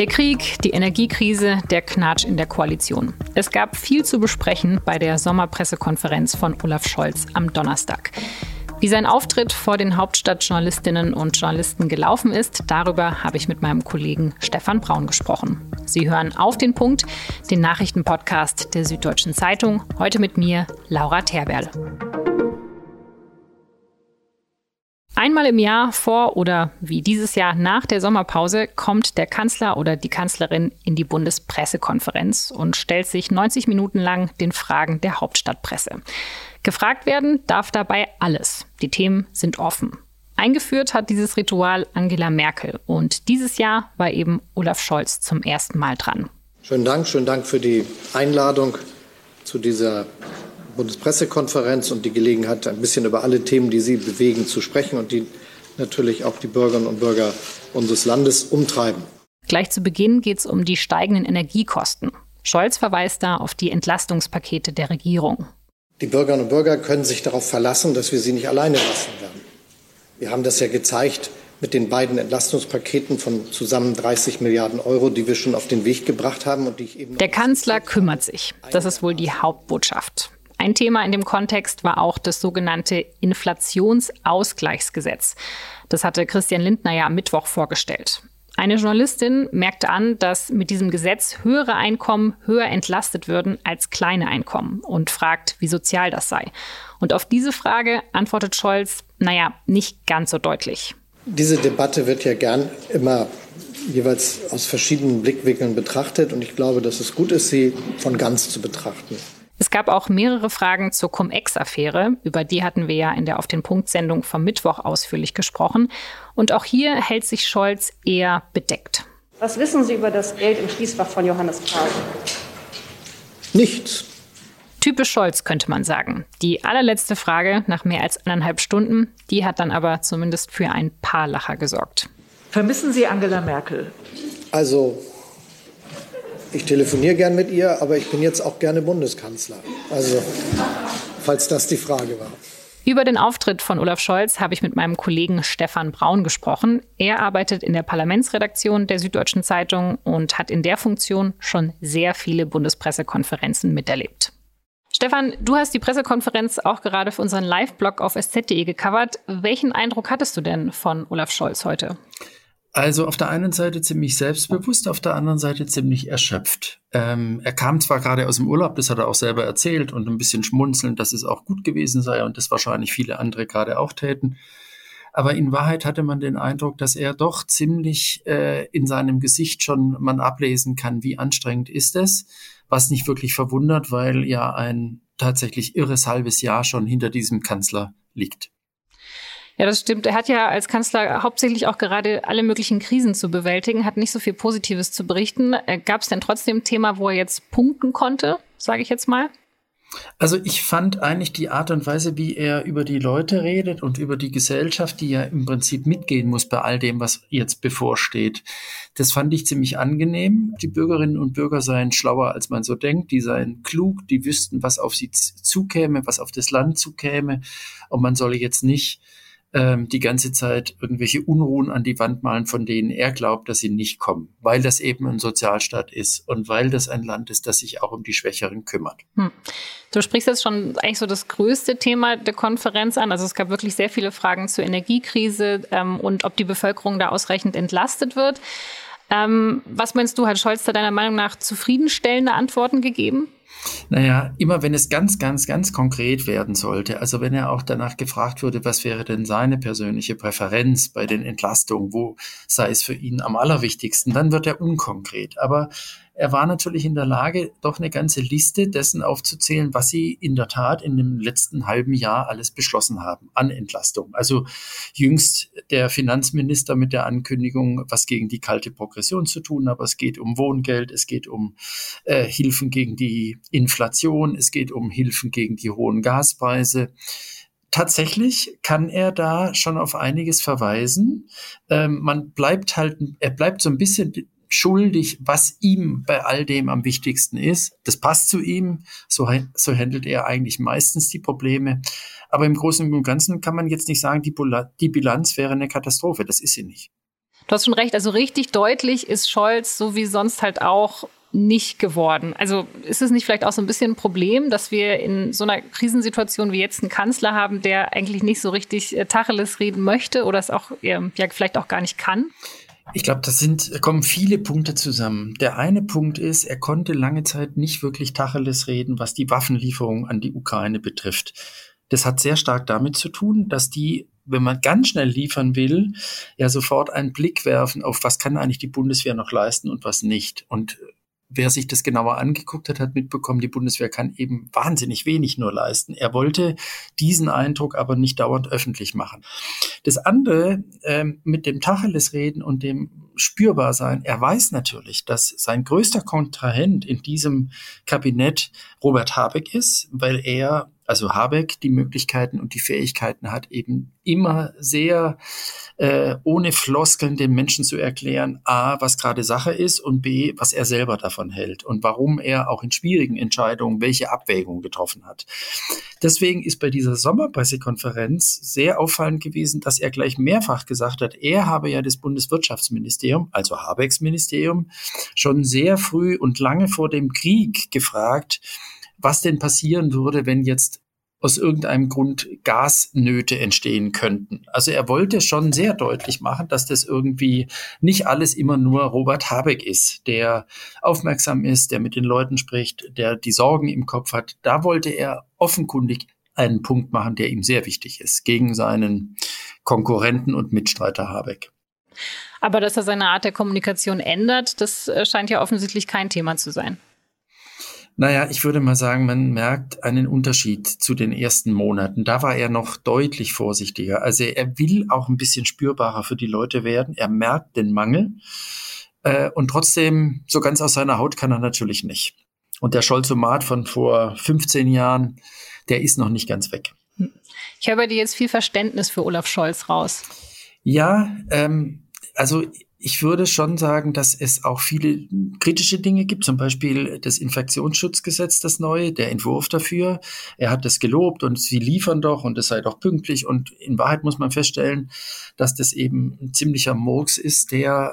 Der Krieg, die Energiekrise, der Knatsch in der Koalition. Es gab viel zu besprechen bei der Sommerpressekonferenz von Olaf Scholz am Donnerstag. Wie sein Auftritt vor den Hauptstadtjournalistinnen und Journalisten gelaufen ist, darüber habe ich mit meinem Kollegen Stefan Braun gesprochen. Sie hören auf den Punkt, den Nachrichtenpodcast der Süddeutschen Zeitung. Heute mit mir, Laura Terberl. Einmal im Jahr vor oder wie dieses Jahr nach der Sommerpause kommt der Kanzler oder die Kanzlerin in die Bundespressekonferenz und stellt sich 90 Minuten lang den Fragen der Hauptstadtpresse. Gefragt werden darf dabei alles. Die Themen sind offen. Eingeführt hat dieses Ritual Angela Merkel und dieses Jahr war eben Olaf Scholz zum ersten Mal dran. Schönen Dank, schönen Dank für die Einladung zu dieser Bundespressekonferenz und die Gelegenheit, ein bisschen über alle Themen, die Sie bewegen, zu sprechen und die natürlich auch die Bürgerinnen und Bürger unseres Landes umtreiben. Gleich zu Beginn geht es um die steigenden Energiekosten. Scholz verweist da auf die Entlastungspakete der Regierung. Die Bürgerinnen und Bürger können sich darauf verlassen, dass wir sie nicht alleine lassen werden. Wir haben das ja gezeigt mit den beiden Entlastungspaketen von zusammen 30 Milliarden Euro, die wir schon auf den Weg gebracht haben und die ich eben. Der Kanzler kümmert sich. Das ist wohl die Hauptbotschaft. Ein Thema in dem Kontext war auch das sogenannte Inflationsausgleichsgesetz. Das hatte Christian Lindner ja am Mittwoch vorgestellt. Eine Journalistin merkte an, dass mit diesem Gesetz höhere Einkommen höher entlastet würden als kleine Einkommen und fragt, wie sozial das sei. Und auf diese Frage antwortet Scholz, naja, nicht ganz so deutlich. Diese Debatte wird ja gern immer jeweils aus verschiedenen Blickwinkeln betrachtet und ich glaube, dass es gut ist, sie von ganz zu betrachten. Es gab auch mehrere Fragen zur Cum-Ex-Affäre. Über die hatten wir ja in der Auf den Punkt-Sendung vom Mittwoch ausführlich gesprochen. Und auch hier hält sich Scholz eher bedeckt. Was wissen Sie über das Geld im Schließfach von Johannes Paul? Nichts. Typisch Scholz, könnte man sagen. Die allerletzte Frage nach mehr als anderthalb Stunden, die hat dann aber zumindest für ein paar Lacher gesorgt. Vermissen Sie Angela Merkel? Also ich telefoniere gern mit ihr, aber ich bin jetzt auch gerne Bundeskanzler. Also, falls das die Frage war. Über den Auftritt von Olaf Scholz habe ich mit meinem Kollegen Stefan Braun gesprochen. Er arbeitet in der Parlamentsredaktion der Süddeutschen Zeitung und hat in der Funktion schon sehr viele Bundespressekonferenzen miterlebt. Stefan, du hast die Pressekonferenz auch gerade für unseren Live-Blog auf sz.de gecovert. Welchen Eindruck hattest du denn von Olaf Scholz heute? Also auf der einen Seite ziemlich selbstbewusst, auf der anderen Seite ziemlich erschöpft. Ähm, er kam zwar gerade aus dem Urlaub, das hat er auch selber erzählt und ein bisschen schmunzeln, dass es auch gut gewesen sei und das wahrscheinlich viele andere gerade auch täten. Aber in Wahrheit hatte man den Eindruck, dass er doch ziemlich äh, in seinem Gesicht schon man ablesen kann, wie anstrengend ist es, was nicht wirklich verwundert, weil ja ein tatsächlich irres halbes Jahr schon hinter diesem Kanzler liegt. Ja, das stimmt. Er hat ja als Kanzler hauptsächlich auch gerade alle möglichen Krisen zu bewältigen, hat nicht so viel Positives zu berichten. Äh, Gab es denn trotzdem ein Thema, wo er jetzt punkten konnte, sage ich jetzt mal? Also ich fand eigentlich die Art und Weise, wie er über die Leute redet und über die Gesellschaft, die ja im Prinzip mitgehen muss bei all dem, was jetzt bevorsteht, das fand ich ziemlich angenehm. Die Bürgerinnen und Bürger seien schlauer, als man so denkt, die seien klug, die wüssten, was auf sie zukäme, was auf das Land zukäme und man solle jetzt nicht ähm, die ganze Zeit irgendwelche Unruhen an die Wand malen, von denen er glaubt, dass sie nicht kommen, weil das eben ein Sozialstaat ist und weil das ein Land ist, das sich auch um die Schwächeren kümmert. Hm. Du sprichst jetzt schon eigentlich so das größte Thema der Konferenz an. Also es gab wirklich sehr viele Fragen zur Energiekrise ähm, und ob die Bevölkerung da ausreichend entlastet wird. Ähm, was meinst du, hat Scholz da deiner Meinung nach zufriedenstellende Antworten gegeben? Naja, immer wenn es ganz, ganz, ganz konkret werden sollte, also wenn er auch danach gefragt wurde, was wäre denn seine persönliche Präferenz bei den Entlastungen, wo sei es für ihn am allerwichtigsten, dann wird er unkonkret. Aber er war natürlich in der Lage, doch eine ganze Liste dessen aufzuzählen, was sie in der Tat in dem letzten halben Jahr alles beschlossen haben an Entlastung. Also jüngst der Finanzminister mit der Ankündigung, was gegen die kalte Progression zu tun, aber es geht um Wohngeld, es geht um äh, Hilfen gegen die Inflation, es geht um Hilfen gegen die hohen Gaspreise tatsächlich kann er da schon auf einiges verweisen. Ähm, man bleibt halt, er bleibt so ein bisschen schuldig, was ihm bei all dem am wichtigsten ist. Das passt zu ihm, so, so handelt er eigentlich meistens die Probleme. Aber im Großen und Ganzen kann man jetzt nicht sagen, die, die Bilanz wäre eine Katastrophe. Das ist sie nicht. Du hast schon recht, also richtig deutlich ist Scholz so wie sonst halt auch nicht geworden. Also ist es nicht vielleicht auch so ein bisschen ein Problem, dass wir in so einer Krisensituation wie jetzt einen Kanzler haben, der eigentlich nicht so richtig äh, Tacheles reden möchte oder es auch ja, vielleicht auch gar nicht kann? Ich glaube, das sind, kommen viele Punkte zusammen. Der eine Punkt ist, er konnte lange Zeit nicht wirklich Tacheles reden, was die Waffenlieferung an die Ukraine betrifft. Das hat sehr stark damit zu tun, dass die, wenn man ganz schnell liefern will, ja sofort einen Blick werfen auf, was kann eigentlich die Bundeswehr noch leisten und was nicht. Und wer sich das genauer angeguckt hat, hat mitbekommen, die Bundeswehr kann eben wahnsinnig wenig nur leisten. Er wollte diesen Eindruck aber nicht dauernd öffentlich machen. Das andere ähm, mit dem Tacheles reden und dem spürbar sein, er weiß natürlich, dass sein größter Kontrahent in diesem Kabinett Robert Habeck ist, weil er also Habeck die Möglichkeiten und die Fähigkeiten hat, eben immer sehr äh, ohne Floskeln den Menschen zu erklären, a, was gerade Sache ist und b, was er selber davon hält und warum er auch in schwierigen Entscheidungen welche Abwägungen getroffen hat. Deswegen ist bei dieser Sommerpressekonferenz sehr auffallend gewesen, dass er gleich mehrfach gesagt hat, er habe ja das Bundeswirtschaftsministerium, also Habecks Ministerium, schon sehr früh und lange vor dem Krieg gefragt, was denn passieren würde, wenn jetzt aus irgendeinem Grund Gasnöte entstehen könnten. Also er wollte schon sehr deutlich machen, dass das irgendwie nicht alles immer nur Robert Habeck ist, der aufmerksam ist, der mit den Leuten spricht, der die Sorgen im Kopf hat. Da wollte er offenkundig einen Punkt machen, der ihm sehr wichtig ist, gegen seinen Konkurrenten und Mitstreiter Habeck. Aber dass er seine Art der Kommunikation ändert, das äh, scheint ja offensichtlich kein Thema zu sein. Naja, ich würde mal sagen, man merkt einen Unterschied zu den ersten Monaten. Da war er noch deutlich vorsichtiger. Also er will auch ein bisschen spürbarer für die Leute werden. Er merkt den Mangel. Äh, und trotzdem, so ganz aus seiner Haut kann er natürlich nicht. Und der Scholzomat von vor 15 Jahren, der ist noch nicht ganz weg. Ich höre bei dir jetzt viel Verständnis für Olaf Scholz raus. Ja, ähm, also ich würde schon sagen, dass es auch viele kritische Dinge gibt, zum Beispiel das Infektionsschutzgesetz, das neue, der Entwurf dafür. Er hat das gelobt und sie liefern doch und es sei doch pünktlich. Und in Wahrheit muss man feststellen, dass das eben ein ziemlicher Murks ist, der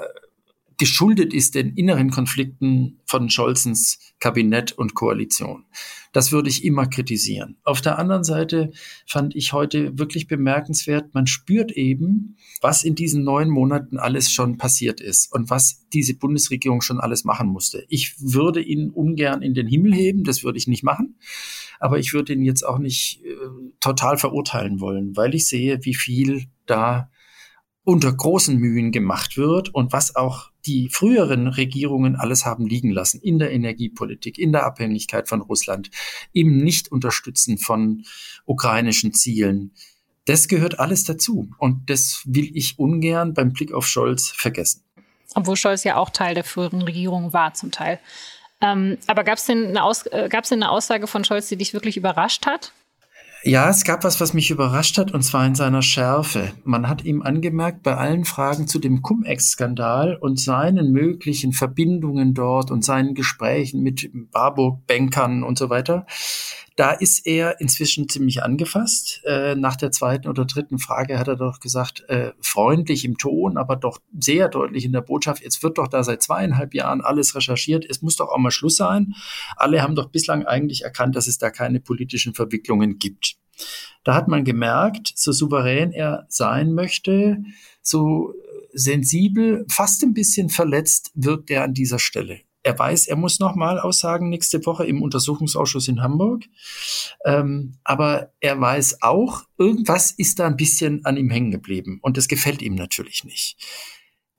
geschuldet ist den inneren Konflikten von Scholzens Kabinett und Koalition. Das würde ich immer kritisieren. Auf der anderen Seite fand ich heute wirklich bemerkenswert, man spürt eben, was in diesen neun Monaten alles schon passiert ist und was diese Bundesregierung schon alles machen musste. Ich würde ihn ungern in den Himmel heben, das würde ich nicht machen, aber ich würde ihn jetzt auch nicht äh, total verurteilen wollen, weil ich sehe, wie viel da unter großen Mühen gemacht wird und was auch die früheren Regierungen alles haben liegen lassen in der Energiepolitik, in der Abhängigkeit von Russland, im Nicht-Unterstützen von ukrainischen Zielen. Das gehört alles dazu und das will ich ungern beim Blick auf Scholz vergessen. Obwohl Scholz ja auch Teil der früheren Regierung war zum Teil. Ähm, aber gab es denn, äh, denn eine Aussage von Scholz, die dich wirklich überrascht hat? Ja, es gab was, was mich überrascht hat, und zwar in seiner Schärfe. Man hat ihm angemerkt, bei allen Fragen zu dem Cum-Ex-Skandal und seinen möglichen Verbindungen dort und seinen Gesprächen mit Warburg-Bankern und so weiter, da ist er inzwischen ziemlich angefasst. Äh, nach der zweiten oder dritten Frage hat er doch gesagt, äh, freundlich im Ton, aber doch sehr deutlich in der Botschaft, jetzt wird doch da seit zweieinhalb Jahren alles recherchiert, es muss doch auch mal Schluss sein. Alle haben doch bislang eigentlich erkannt, dass es da keine politischen Verwicklungen gibt. Da hat man gemerkt, so souverän er sein möchte, so sensibel, fast ein bisschen verletzt wirkt er an dieser Stelle. Er weiß, er muss nochmal aussagen nächste Woche im Untersuchungsausschuss in Hamburg. Ähm, aber er weiß auch, irgendwas ist da ein bisschen an ihm hängen geblieben. Und das gefällt ihm natürlich nicht.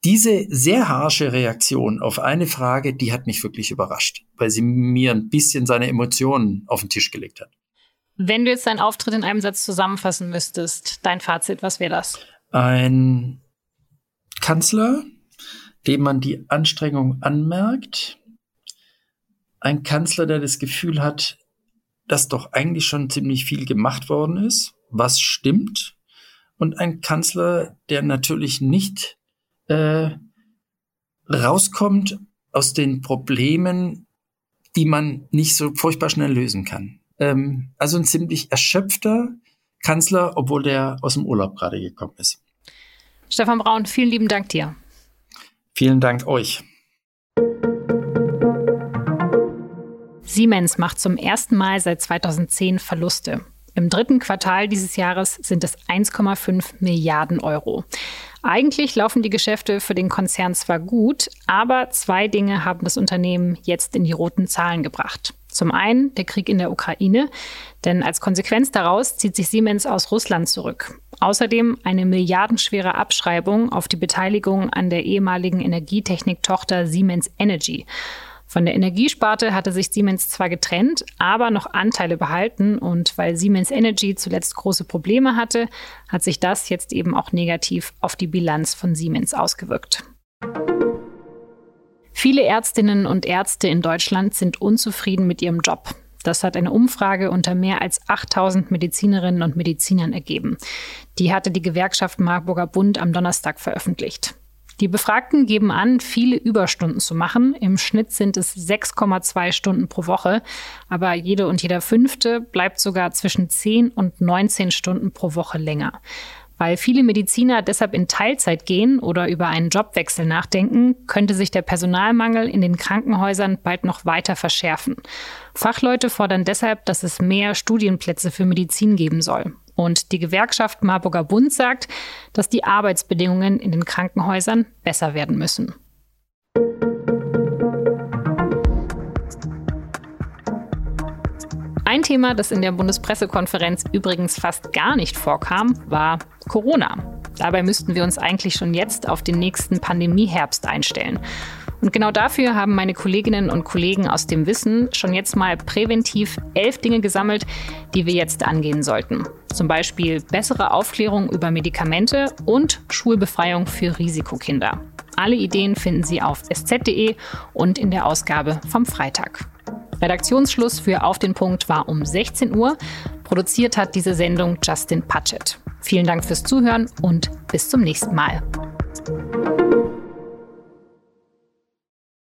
Diese sehr harsche Reaktion auf eine Frage, die hat mich wirklich überrascht, weil sie mir ein bisschen seine Emotionen auf den Tisch gelegt hat. Wenn du jetzt deinen Auftritt in einem Satz zusammenfassen müsstest, dein Fazit, was wäre das? Ein Kanzler, dem man die Anstrengung anmerkt, ein Kanzler, der das Gefühl hat, dass doch eigentlich schon ziemlich viel gemacht worden ist, was stimmt, und ein Kanzler, der natürlich nicht äh, rauskommt aus den Problemen, die man nicht so furchtbar schnell lösen kann. Ähm, also ein ziemlich erschöpfter Kanzler, obwohl der aus dem Urlaub gerade gekommen ist. Stefan Braun, vielen lieben Dank dir. Vielen Dank euch. Siemens macht zum ersten Mal seit 2010 Verluste. Im dritten Quartal dieses Jahres sind es 1,5 Milliarden Euro. Eigentlich laufen die Geschäfte für den Konzern zwar gut, aber zwei Dinge haben das Unternehmen jetzt in die roten Zahlen gebracht. Zum einen der Krieg in der Ukraine, denn als Konsequenz daraus zieht sich Siemens aus Russland zurück. Außerdem eine milliardenschwere Abschreibung auf die Beteiligung an der ehemaligen Energietechnik-Tochter Siemens Energy. Von der Energiesparte hatte sich Siemens zwar getrennt, aber noch Anteile behalten und weil Siemens Energy zuletzt große Probleme hatte, hat sich das jetzt eben auch negativ auf die Bilanz von Siemens ausgewirkt. Viele Ärztinnen und Ärzte in Deutschland sind unzufrieden mit ihrem Job. Das hat eine Umfrage unter mehr als 8000 Medizinerinnen und Medizinern ergeben. Die hatte die Gewerkschaft Marburger Bund am Donnerstag veröffentlicht. Die Befragten geben an, viele Überstunden zu machen. Im Schnitt sind es 6,2 Stunden pro Woche. Aber jede und jeder fünfte bleibt sogar zwischen 10 und 19 Stunden pro Woche länger. Weil viele Mediziner deshalb in Teilzeit gehen oder über einen Jobwechsel nachdenken, könnte sich der Personalmangel in den Krankenhäusern bald noch weiter verschärfen. Fachleute fordern deshalb, dass es mehr Studienplätze für Medizin geben soll. Und die Gewerkschaft Marburger Bund sagt, dass die Arbeitsbedingungen in den Krankenhäusern besser werden müssen. Ein Thema, das in der Bundespressekonferenz übrigens fast gar nicht vorkam, war Corona. Dabei müssten wir uns eigentlich schon jetzt auf den nächsten Pandemieherbst einstellen. Und genau dafür haben meine Kolleginnen und Kollegen aus dem Wissen schon jetzt mal präventiv elf Dinge gesammelt, die wir jetzt angehen sollten. Zum Beispiel bessere Aufklärung über Medikamente und Schulbefreiung für Risikokinder. Alle Ideen finden Sie auf sz.de und in der Ausgabe vom Freitag. Redaktionsschluss für Auf den Punkt war um 16 Uhr. Produziert hat diese Sendung Justin Patchett. Vielen Dank fürs Zuhören und bis zum nächsten Mal.